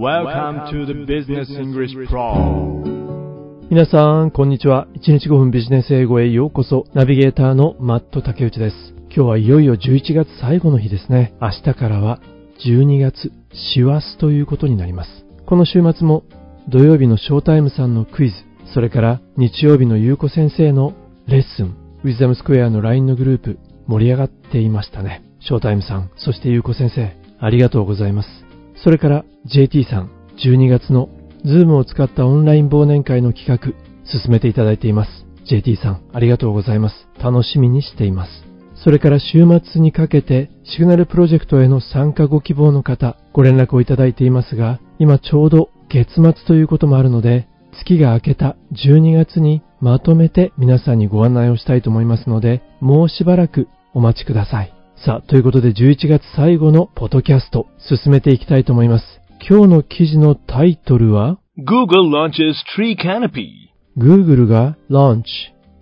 Welcome to the Business English Pro 皆さん、こんにちは。1日5分ビジネス英語へようこそ。ナビゲーターのマット竹内です。今日はいよいよ11月最後の日ですね。明日からは12月、師走ということになります。この週末も土曜日のショータイムさんのクイズ、それから日曜日のゆうこ先生のレッスン、ウィズダムスクエアの LINE のグループ、盛り上がっていましたね。ショータイムさん、そしてゆうこ先生、ありがとうございます。それから JT さん、12月の Zoom を使ったオンライン忘年会の企画、進めていただいています。JT さん、ありがとうございます。楽しみにしています。それから週末にかけて、シグナルプロジェクトへの参加ご希望の方、ご連絡をいただいていますが、今ちょうど月末ということもあるので、月が明けた12月にまとめて皆さんにご案内をしたいと思いますので、もうしばらくお待ちください。さあ、ということで11月最後のポッドキャスト、進めていきたいと思います。今日の記事のタイトルは？Google launches Tree Canopy Google が launch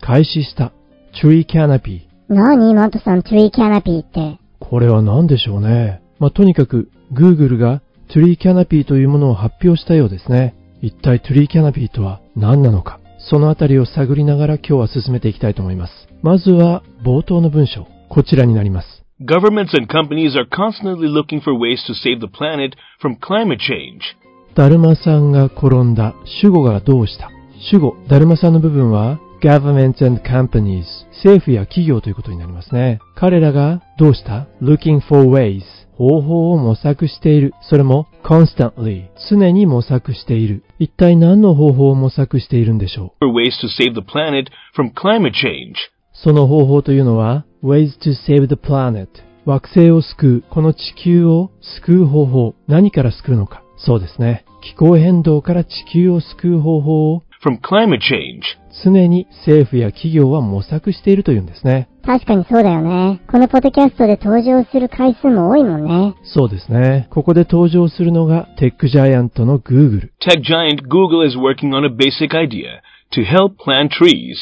開始した Tree Canopy 何？マットさん、Tree Canopy って。これは何でしょうね。まあ、とにかく Google が Tree Canopy というものを発表したようですね。一体 Tree Canopy とは何なのか？そのあたりを探りながら今日は進めていきたいと思います。まずは冒頭の文章。こちらになります。Governments and companies are constantly looking for ways to save the planet from climate change. だるまさんが転んだ。主語がどうした主語、だるまさんの部分は governments and companies 政府や企業ということになりますね。彼らがどうした looking for ways 方法を模索している。それも constantly 常に模索している。一体何の方法を模索しているんでしょう For ways to save the planet from climate change. その方法というのは ways to save the planet 惑星を救う、この地球を救う方法、何から救うのか。そうですね。気候変動から地球を救う方法を From climate change. 常に政府や企業は模索しているというんですね。確かにそうだよね。このポッドキャストで登場する回数も多いもんね。そうですね。ここで登場するのがテックジャイアントの Google。Tech giant Google is working on a basic idea to help plant trees.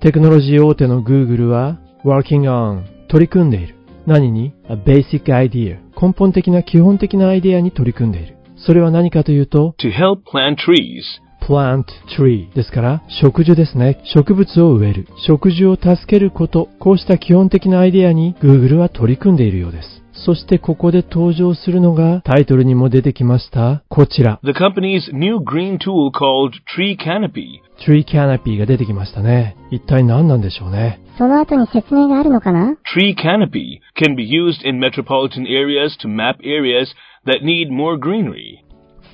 テクノロジー大手の Google は working on 取り組んでいる。何に ?a basic idea 根本的な基本的なアイデアに取り組んでいる。それは何かというと To help plant trees. plant tree ですから植樹ですね。植物を植える。植樹を助けること。こうした基本的なアイデアに Google は取り組んでいるようです。そしてここで登場するのがタイトルにも出てきました。こちら。The company's new green tool called Tree Canopy. Tree Canopy が出てきましたね。一体何なんでしょうね。その後に説明があるのかな Tree canopy can be used in metropolitan areas to map areas that need more greenery.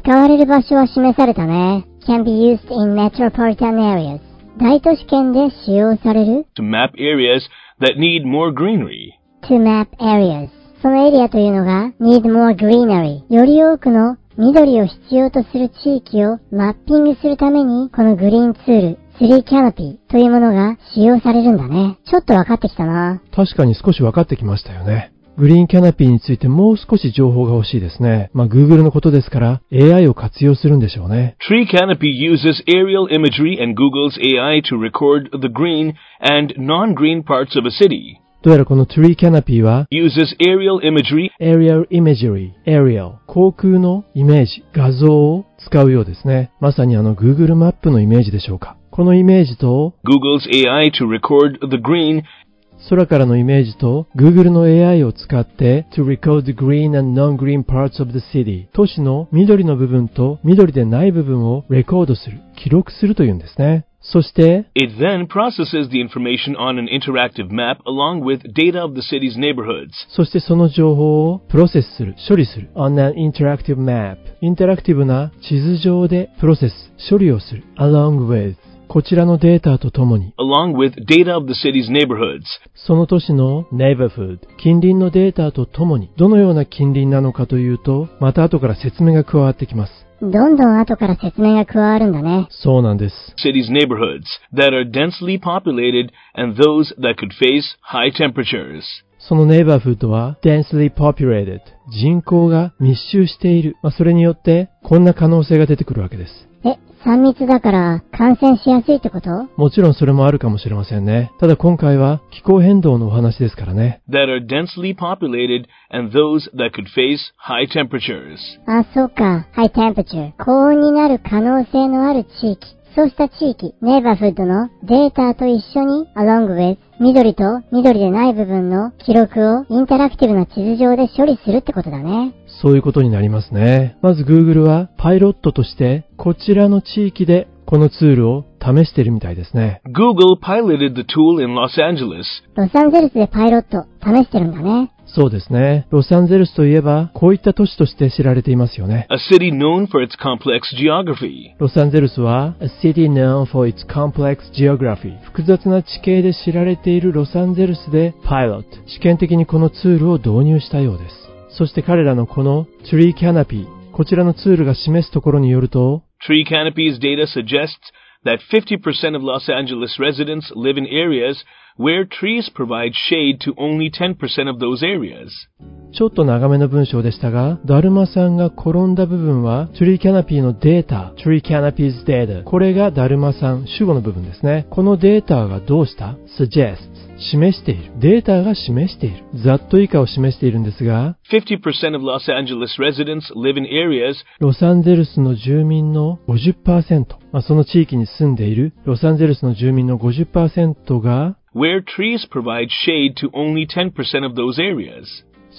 使われる場所は示されたね。can be used in metropolitan areas. 大都市圏で使用される To map areas that need more greenery. to map areas. そのエリアというのが need more greenery. より多くの緑を必要とする地域をマッピングするためにこのグリーンツール Tree Canopy というものが使用されるんだね。ちょっと分かってきたな。確かに少し分かってきましたよね。グリーンキャナピーについてもう少し情報が欲しいですね。まあ Google のことですから AI を活用するんでしょうね。Tree canopy uses aerial imagery and Google's AI to record the green and non-green parts of a city. どうやらこの Tree Canopy は Uses aerial imagery Aerial Imagery, Aerial 航空のイメージ、画像を使うようですね。まさにあの Google マップのイメージでしょうか。このイメージと Google's AI to record the green 空からのイメージと Google の AI を使って to record the green and non-green parts of the city 都市の緑の部分と緑でない部分をレコードする、記録するというんですね。そして、It then processes the information on an interactive map along with data of the city's neighborhoods. そしてその情報をプロセスする、処理する。on an interactive map インタラクティブな地図上でプロセス、処理をする。along with こちらのデータとともに、その都市の neighborhood、近隣のデータとともに、どのような近隣なのかというと、また後から説明が加わってきます。どんどん後から説明が加わるんだね。そうなんです。そのネイバーフードは人口が密集している。それによってこんな可能性が出てくるわけです。3密だから感染しやすいってこと？もちろんそれもあるかもしれませんね。ただ今回は気候変動のお話ですからね。that are densely populated and those that could face high temperatures. あ、そうか。ハイテンペチュー。高温になる可能性のある地域。そうした地域、ネイバーフッドのデータと一緒に、along with 緑と緑でない部分の記録をインタラクティブな地図上で処理するってことだね。そういうことになりますね。まず Google はパイロットとしてこちらの地域でこのツールを試しているみたいですね。Google piloted the tool in Los Angeles ロサンゼルスでパイロット試してるんだね。そうですね。ロサンゼルスといえばこういった都市として知られていますよね。a city known for its complex geography. ロサンゼルスは A city known for its complex geography 複雑な地形で知られているロサンゼルスでパイロット試験的にこのツールを導入したようです。そして彼らのこの Tree Canopy こちらのツールが示すところによると Tree Canopy's data suggests that 50% of Los Angeles residents live in areas where trees provide shade to only 10% of those areas. ちょっと長めの文章でしたが、だるまさんが転んだ部分は Tree Canopy のデータ、Tree Canopy's data。これがだるまさん、主語の部分ですね。このデータがどうした ?suggests。 示している。データが示している。ざっと以下を示しているんですが、50% of Los Angeles residents live in areas ロサンゼルスの住民の50%、まあ、その地域に住んでいるロサンゼルスの住民の50%が、where trees provide shade to only 10% of those areas.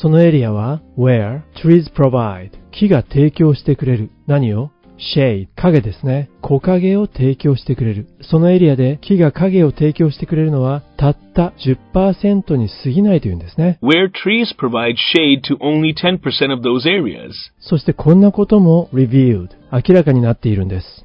そのエリアは where trees provide 木が提供してくれる。何をシェイ、影ですね。木陰を提供してくれる。そのエリアで木が影を提供してくれるのはたった10%に過ぎないというんですね。そしてこんなことも revealed、明らかになっているんです。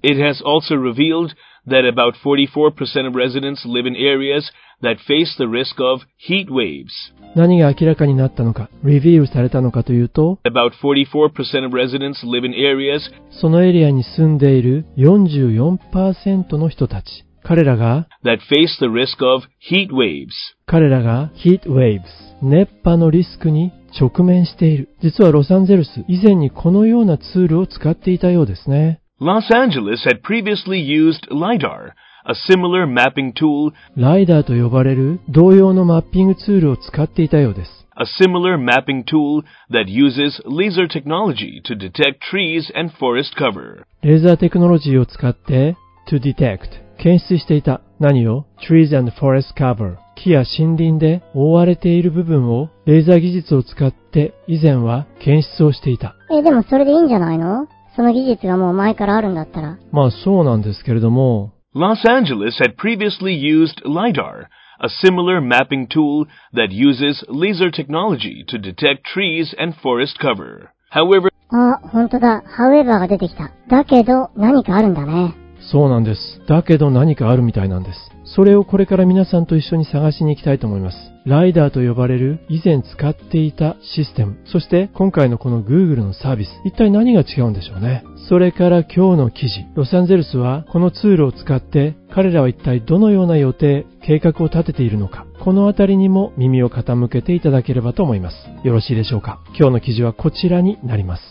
That about 44% of residents live in areas that face the risk of heat waves. 何が明らかになったのか、reveal されたのかというと、About 44% of residents live in areas そのエリアに住んでいる44%の人たち。彼らが、that face the risk of heat waves. 彼らが heat waves、熱波のリスクに直面している。実はロサンゼルス、以前にこのようなツールを使っていたようですね。Los Angeles had previously used LIDAR, a similar mapping tool, ライダーと呼ばれる同様のマッピングツールを使っていたようです。 a similar mapping tool that uses laser technology to detect trees and forest cover. レーザーテクノロジーを使って to detect 検出していた何を trees and forest cover 木や森林で覆われている部分をレーザー技術を使って以前は検出をしていた。え、でもそれでいいんじゃないの その技術がもう前からあるんだったら。まあそうなんですけれども、Los Angeles had previously used LIDAR, a similar mapping tool that uses laser technology to detect trees and forest cover. However, あ、ほんとだ。however が出てきた。だけど、何かあるんだね。そうなんです。だけど何かあるみたいなんです。それをこれから皆さんと一緒に探しに行きたいと思います。ライダーと呼ばれる以前使っていたシステム、そして今回のこの Google のサービス、一体何が違うんでしょうね。それから今日の記事、ロサンゼルスはこのツールを使って彼らは一体どのような予定、計画を立てているのか、このあたりにも耳を傾けていただければと思います。よろしいでしょうか。今日の記事はこちらになります。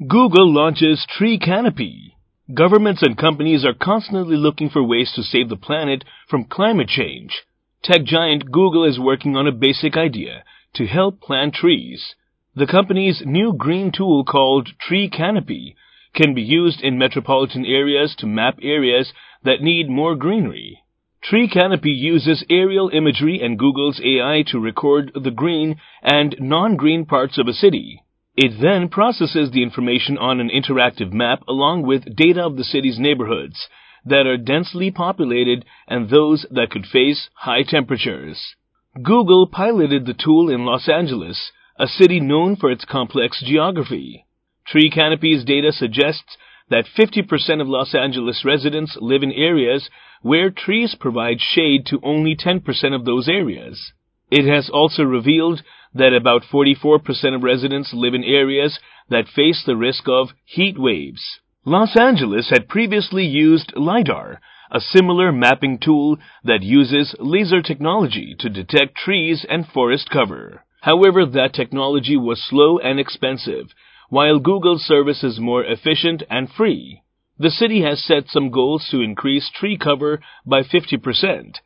Google launches Tree Canopy. Governments and companies are constantly looking for ways to save the planet from climate change. Tech giant Google is working on a basic idea to help plant trees. The company's new green tool called Tree Canopy can be used in metropolitan areas to map areas that need more greenery. Tree Canopy uses aerial imagery and Google's AI to record the green and non-green parts of a city. It then processes the information on an interactive map along with data of the city's neighborhoods that are densely populated and those that could face high temperatures. Google piloted the tool in Los Angeles, a city known for its complex geography. Tree Canopy's data suggests that 50% of Los Angeles residents live in areas where trees provide shade to only 10% of those areas. It has also revealed that about 44% of residents live in areas that face the risk of heat waves. Los Angeles had previously used LIDAR, a similar mapping tool that uses laser technology to detect trees and forest cover. However, that technology was slow and expensive, while Google's service is more efficient and free. The city has set some goals to increase tree cover by 50%.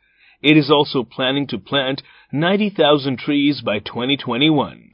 It is also planning to plant 90,000 trees by 2021.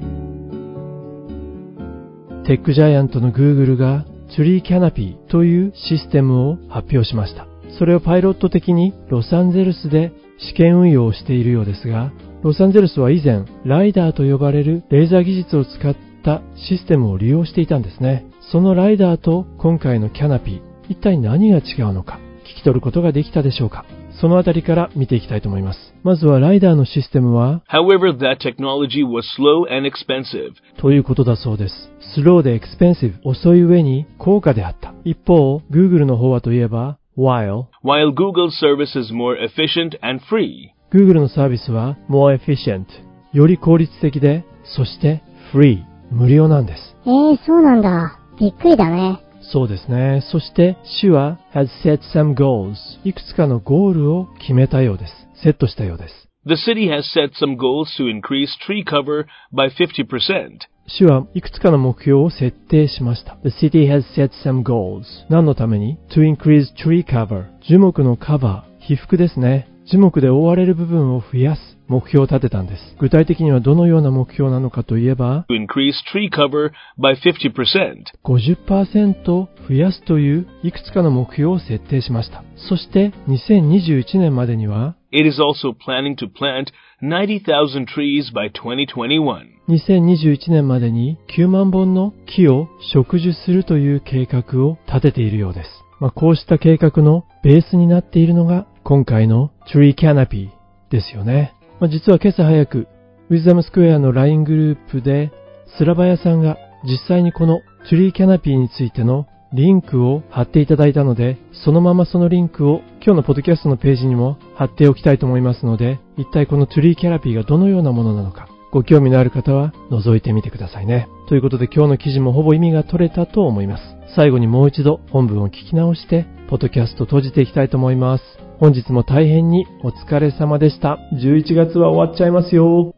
テックジャイアントの Google が Tree Canopy というシステムを発表しました。それをパイロット的にロサンゼルスで試験運用をしているようですが、ロサンゼルスは以前、ライダーと呼ばれるレーザー技術を使ったシステムを利用していたんですね。そのライダーと今回のキャナピー、一体何が違うのか、聞き取ることができたでしょうかそのあたりから見ていきたいと思います。まずはライダーのシステムは、However, that technology was slow and expensive. ということだそうです。スローでエクスペンシブ、遅い上に高価であった。一方、Google の方はといえば、while、While Google's service is more efficient and free. Google のサービスは more efficient、より効率的で、そして free、無料なんです。えー、そうなんだ。びっくりだね。そうですね。そして、市は has set some goals。いくつかのゴールを決めたようです。セットしたようです。The city has set some goals to increase tree cover by 50%. 市はいくつかの目標を設定しました。The city has set some goals. 何のために ?to increase tree cover. 樹木のカバー、被覆ですね。樹木で覆われる部分を増やす目標を立てたんです。具体的にはどのような目標なのかといえば、To increase tree cover by 50%. 50%増やすといういくつかの目標を設定しました。そして2021年までには It is also planning to plant 90,000 trees by 2021. 2021年までに9万本の木を植樹するという計画を立てているようです。まあ、こうした計画のベースになっているのが今回の Tree Canopy ですよね。まあ、実は今朝早く、ウィズダムスクエアの LINE グループで、スラバヤさんが実際にこの Tree Canopy についてのリンクを貼っていただいたので、そのままそのリンクを今日のポッドキャストのページにも貼っておきたいと思いますので、一体この Tree Canopy がどのようなものなのか、ご興味のある方は覗いてみてくださいね。ということで今日の記事もほぼ意味が取れたと思います。最後にもう一度本文を聞き直して、ポッドキャスト閉じていきたいと思います。本日も大変にお疲れ様でした。11月は終わっちゃいますよ。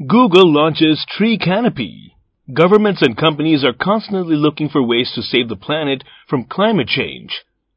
Google launches Tree Canopy. Governments and companies are constantly looking for ways to save the planet from climate change.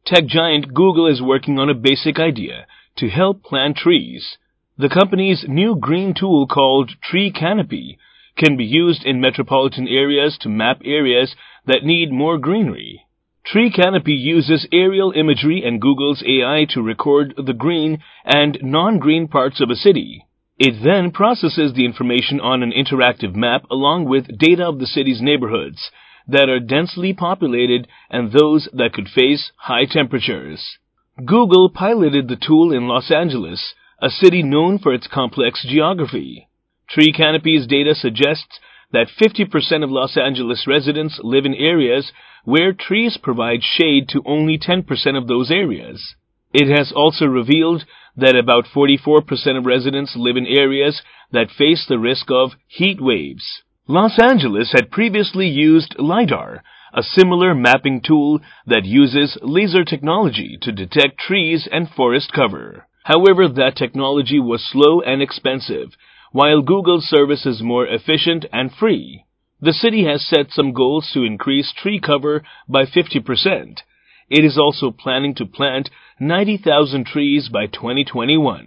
Tech giant Google is working on a basic idea to help plant trees. The company's new green tool called Tree Canopy can be used in metropolitan areas to map areas that need more greenery. Tree Canopy uses aerial imagery and Google's AI to record the green and non-green parts of a city. It then processes the information on an interactive map along with data of the city's neighborhoods that are densely populated and those that could face high temperatures. Google piloted the tool in Los Angeles, a city known for its complex geography. Tree Canopy's data suggests that 50% of Los Angeles residents live in areas where trees provide shade to only 10% of those areas. It has also revealed that about 44% of residents live in areas that face the risk of heat waves. Los Angeles had previously used LIDAR, a similar mapping tool that uses laser technology to detect trees and forest cover. However, that technology was slow and expensive, while Google's service is more efficient and free. The city has set some goals to increase tree cover by 50%. It is also planning to plant 90,000 trees by 2021.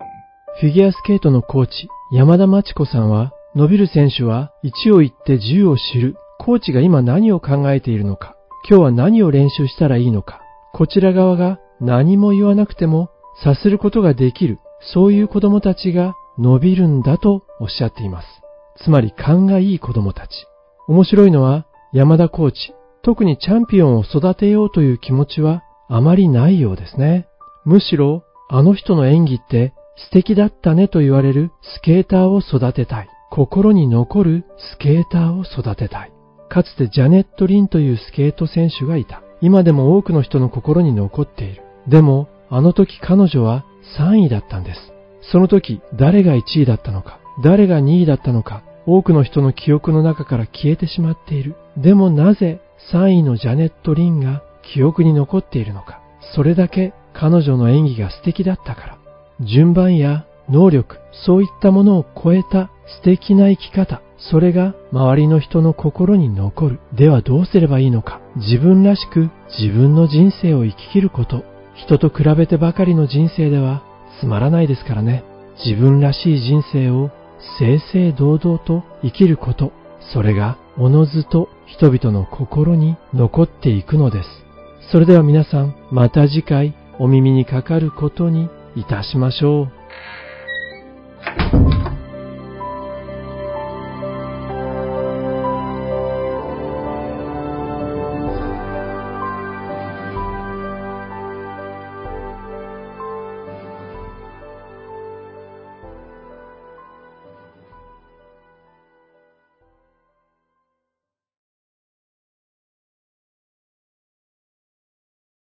フィギュアスケートのコーチ、山田真知子さんは、伸びる選手は1を言って10を知る。コーチが今何を考えているのか、今日は何を練習したらいいのか、こちら側が何も言わなくても察することができる、そういう子供たちが 伸びるんだとおっしゃっています。つまり勘がいい子供たち。面白いのは山田コーチ、特にチャンピオンを育てようという気持ちはあまりないようですね。むしろ、あの人の演技って素敵だったねと言われるスケーターを育てたい。心に残るスケーターを育てたい。かつてジャネット・リンというスケート選手がいた。今でも多くの人の心に残っている。でも、あの時彼女は3位だったんです。その時、誰が1位だったのか、誰が2位だったのか、多くの人の記憶の中から消えてしまっている。でもなぜ3位のジャネット・リンが記憶に残っているのか。それだけ彼女の演技が素敵だったから。順番や能力、そういったものを超えた素敵な生き方、それが周りの人の心に残る。ではどうすればいいのか。自分らしく自分の人生を生き切ること。人と比べてばかりの人生ではつまらないですからね。自分らしい人生を正々堂々と生きること。それがおのずと人々の心に残っていくのです。それでは皆さん、また次回お耳にかかることにいたしましょう。